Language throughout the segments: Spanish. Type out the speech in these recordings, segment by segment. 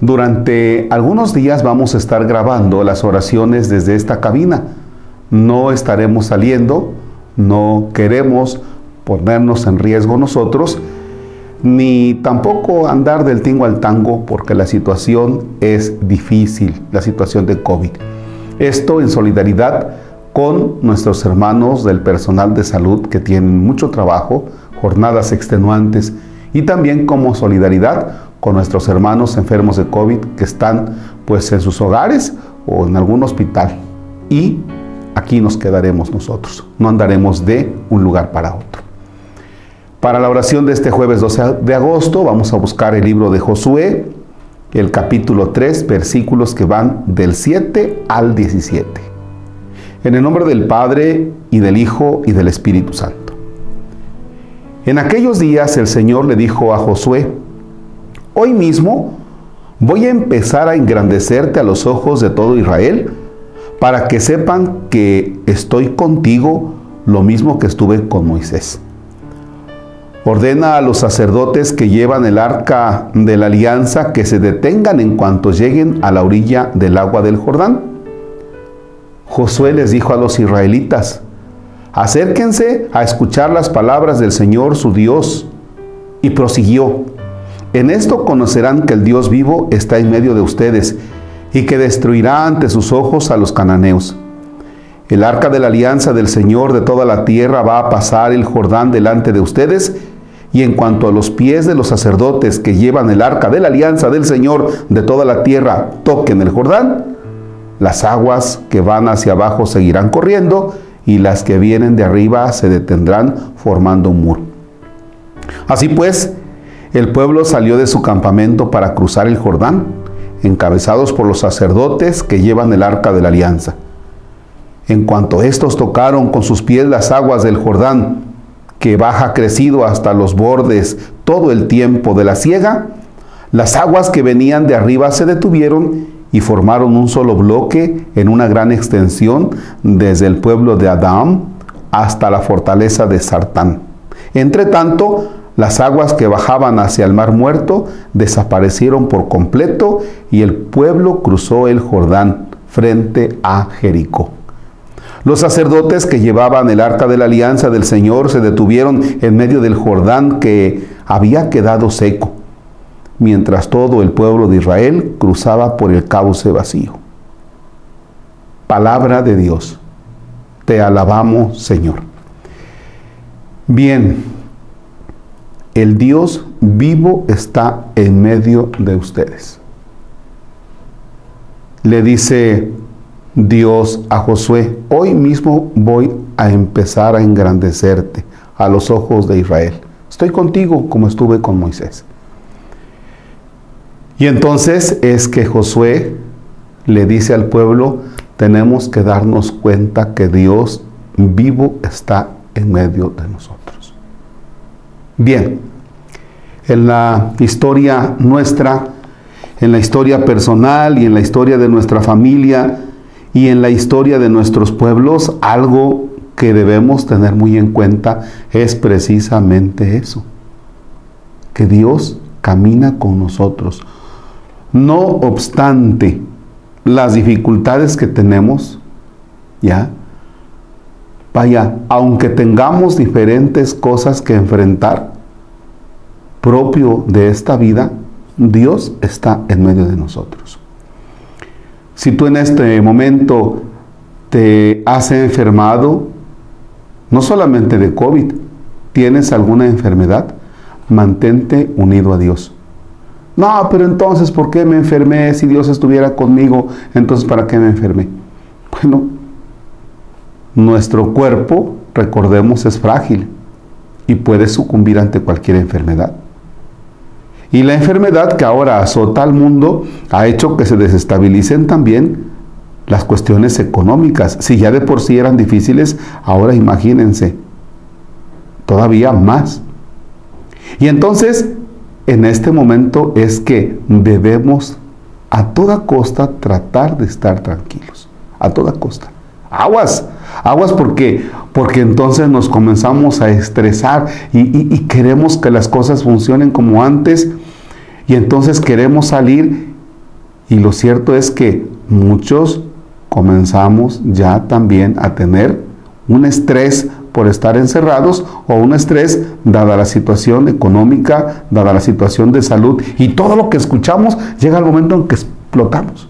Durante algunos días vamos a estar grabando las oraciones desde esta cabina. No estaremos saliendo, no queremos ponernos en riesgo nosotros, ni tampoco andar del tingo al tango porque la situación es difícil, la situación de COVID. Esto en solidaridad con nuestros hermanos del personal de salud que tienen mucho trabajo, jornadas extenuantes y también como solidaridad con nuestros hermanos enfermos de COVID que están pues en sus hogares o en algún hospital. Y aquí nos quedaremos nosotros, no andaremos de un lugar para otro. Para la oración de este jueves 12 de agosto vamos a buscar el libro de Josué, el capítulo 3, versículos que van del 7 al 17. En el nombre del Padre y del Hijo y del Espíritu Santo. En aquellos días el Señor le dijo a Josué, Hoy mismo voy a empezar a engrandecerte a los ojos de todo Israel para que sepan que estoy contigo lo mismo que estuve con Moisés. Ordena a los sacerdotes que llevan el arca de la alianza que se detengan en cuanto lleguen a la orilla del agua del Jordán. Josué les dijo a los israelitas, acérquense a escuchar las palabras del Señor su Dios. Y prosiguió, en esto conocerán que el Dios vivo está en medio de ustedes y que destruirá ante sus ojos a los cananeos. El arca de la alianza del Señor de toda la tierra va a pasar el Jordán delante de ustedes, y en cuanto a los pies de los sacerdotes que llevan el arca de la alianza del Señor de toda la tierra toquen el Jordán, las aguas que van hacia abajo seguirán corriendo y las que vienen de arriba se detendrán formando un muro. Así pues, el pueblo salió de su campamento para cruzar el Jordán, encabezados por los sacerdotes que llevan el arca de la alianza. En cuanto estos tocaron con sus pies las aguas del Jordán, que baja crecido hasta los bordes todo el tiempo de la siega, las aguas que venían de arriba se detuvieron y formaron un solo bloque en una gran extensión desde el pueblo de Adam hasta la fortaleza de Sartán. Entre tanto, las aguas que bajaban hacia el mar muerto desaparecieron por completo y el pueblo cruzó el Jordán frente a Jericó. Los sacerdotes que llevaban el arca de la alianza del Señor se detuvieron en medio del Jordán que había quedado seco, mientras todo el pueblo de Israel cruzaba por el cauce vacío. Palabra de Dios. Te alabamos, Señor. Bien, el Dios vivo está en medio de ustedes. Le dice Dios a Josué, hoy mismo voy a empezar a engrandecerte a los ojos de Israel. Estoy contigo como estuve con Moisés. Y entonces es que Josué le dice al pueblo, tenemos que darnos cuenta que Dios vivo está en medio de nosotros. Bien, en la historia nuestra, en la historia personal y en la historia de nuestra familia y en la historia de nuestros pueblos, algo que debemos tener muy en cuenta es precisamente eso, que Dios camina con nosotros. No obstante las dificultades que tenemos, ¿ya? Vaya, aunque tengamos diferentes cosas que enfrentar, propio de esta vida, Dios está en medio de nosotros. Si tú en este momento te has enfermado, no solamente de COVID, tienes alguna enfermedad, mantente unido a Dios. No, pero entonces, ¿por qué me enfermé? Si Dios estuviera conmigo, entonces, ¿para qué me enfermé? Bueno, nuestro cuerpo, recordemos, es frágil y puede sucumbir ante cualquier enfermedad. Y la enfermedad que ahora azota al mundo ha hecho que se desestabilicen también las cuestiones económicas. Si ya de por sí eran difíciles, ahora imagínense, todavía más. Y entonces, en este momento es que debemos a toda costa tratar de estar tranquilos, a toda costa. Aguas, aguas porque, porque entonces nos comenzamos a estresar y, queremos que las cosas funcionen como antes y entonces queremos salir Y lo cierto es que muchos comenzamos ya también a tener un estrés por estar encerrados o un estrés dada la situación económica, dada la situación de salud y todo lo que escuchamos llega al momento en que explotamos.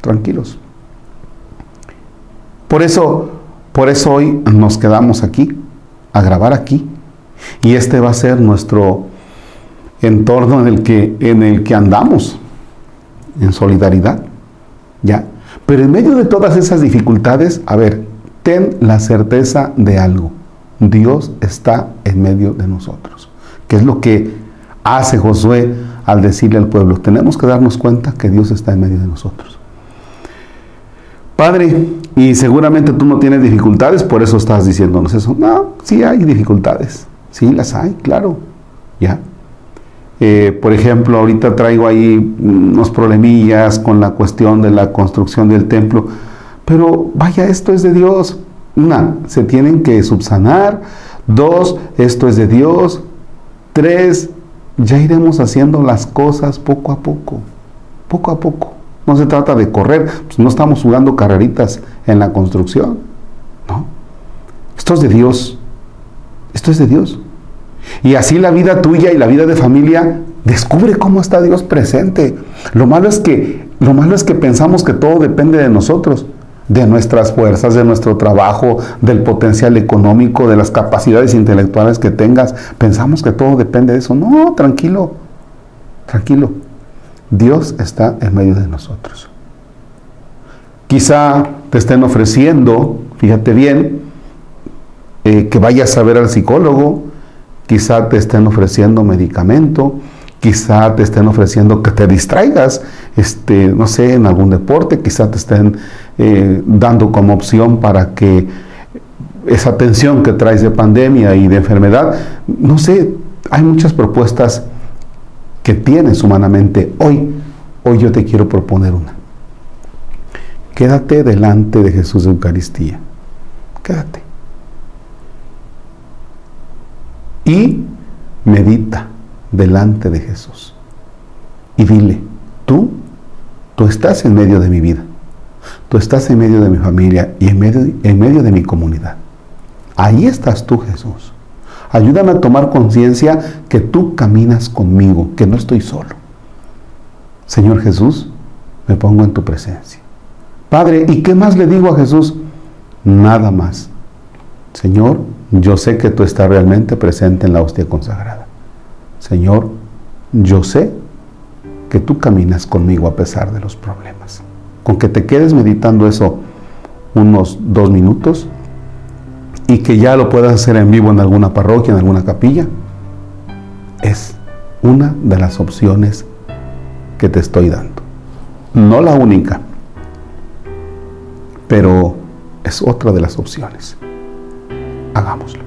Tranquilos. Por eso, por eso hoy nos quedamos aquí, a grabar aquí. Y este va a ser nuestro entorno en el que, en el que andamos, en solidaridad. ¿Ya? Pero en medio de todas esas dificultades, a ver, ten la certeza de algo. Dios está en medio de nosotros. ¿Qué es lo que hace Josué al decirle al pueblo? Tenemos que darnos cuenta que Dios está en medio de nosotros. Padre, y seguramente tú no tienes dificultades, por eso estás diciéndonos eso. No, sí hay dificultades. Sí, las hay, claro. ¿Ya? Eh, por ejemplo, ahorita traigo ahí unos problemillas con la cuestión de la construcción del templo. Pero vaya, esto es de Dios. Una, se tienen que subsanar. Dos, esto es de Dios. Tres, ya iremos haciendo las cosas poco a poco. Poco a poco. No se trata de correr. Pues no estamos jugando carreritas en la construcción. No. Esto es de Dios. Esto es de Dios. Y así la vida tuya y la vida de familia descubre cómo está Dios presente. Lo malo es que lo malo es que pensamos que todo depende de nosotros de nuestras fuerzas, de nuestro trabajo, del potencial económico, de las capacidades intelectuales que tengas. Pensamos que todo depende de eso. No, tranquilo, tranquilo. Dios está en medio de nosotros. Quizá te estén ofreciendo, fíjate bien, eh, que vayas a ver al psicólogo, quizá te estén ofreciendo medicamento, quizá te estén ofreciendo que te distraigas, este, no sé, en algún deporte, quizá te estén eh, dando como opción para que esa tensión que traes de pandemia y de enfermedad, no sé, hay muchas propuestas que tienes humanamente. Hoy, hoy yo te quiero proponer una. Quédate delante de Jesús de Eucaristía. Quédate. Y medita delante de Jesús. Y dile, tú, tú estás en medio de mi vida. Tú estás en medio de mi familia y en medio, en medio de mi comunidad. Ahí estás tú, Jesús. Ayúdame a tomar conciencia que tú caminas conmigo, que no estoy solo. Señor Jesús, me pongo en tu presencia. Padre, ¿y qué más le digo a Jesús? Nada más. Señor, yo sé que tú estás realmente presente en la hostia consagrada. Señor, yo sé que tú caminas conmigo a pesar de los problemas. Con que te quedes meditando eso unos dos minutos y que ya lo puedas hacer en vivo en alguna parroquia, en alguna capilla, es una de las opciones que te estoy dando. No la única, pero es otra de las opciones. Hagámoslo.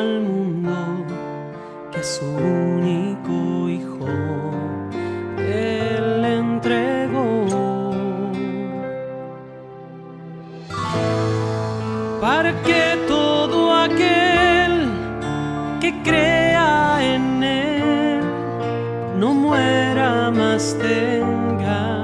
al mundo que su único hijo él entregó. Para que todo aquel que crea en él no muera más tenga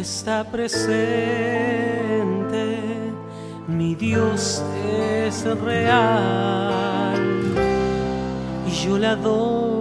está presente, mi Dios es real. Y yo la doy